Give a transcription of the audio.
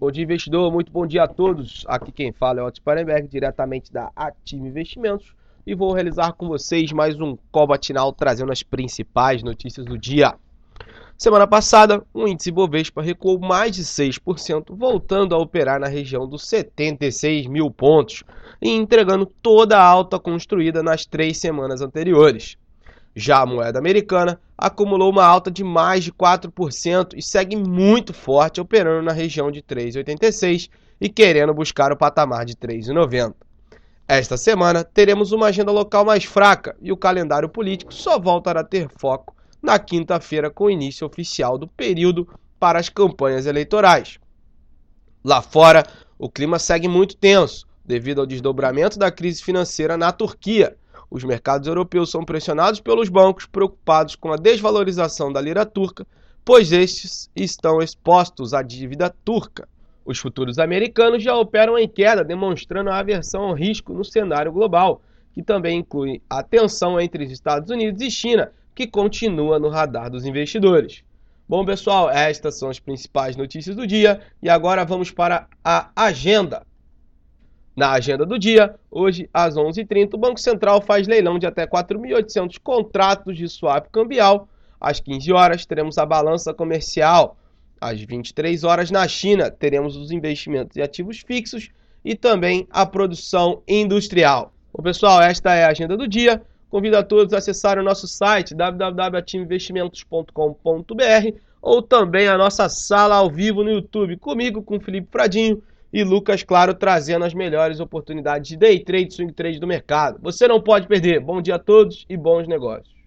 Bom dia, investidor. Muito bom dia a todos. Aqui quem fala é o Otto Sparenberg, diretamente da Ative Investimentos. E vou realizar com vocês mais um call matinal trazendo as principais notícias do dia. Semana passada, o índice Bovespa recuou mais de 6%, voltando a operar na região dos 76 mil pontos e entregando toda a alta construída nas três semanas anteriores. Já a moeda americana acumulou uma alta de mais de 4% e segue muito forte, operando na região de 3,86 e querendo buscar o patamar de 3,90. Esta semana teremos uma agenda local mais fraca e o calendário político só voltará a ter foco na quinta-feira com o início oficial do período para as campanhas eleitorais. Lá fora, o clima segue muito tenso devido ao desdobramento da crise financeira na Turquia os mercados europeus são pressionados pelos bancos preocupados com a desvalorização da lira turca, pois estes estão expostos à dívida turca. Os futuros americanos já operam em queda, demonstrando a aversão ao risco no cenário global, que também inclui a tensão entre os Estados Unidos e China, que continua no radar dos investidores. Bom, pessoal, estas são as principais notícias do dia e agora vamos para a agenda. Na agenda do dia, hoje às 11h30, o Banco Central faz leilão de até 4.800 contratos de swap cambial. Às 15 horas teremos a balança comercial. Às 23 horas na China teremos os investimentos e ativos fixos e também a produção industrial. Bom, pessoal, esta é a agenda do dia. Convido a todos a acessar o nosso site www.ativeinvestimentos.com.br ou também a nossa sala ao vivo no YouTube comigo, com Felipe Pradinho e Lucas Claro trazendo as melhores oportunidades de day trade, swing trade do mercado. Você não pode perder. Bom dia a todos e bons negócios.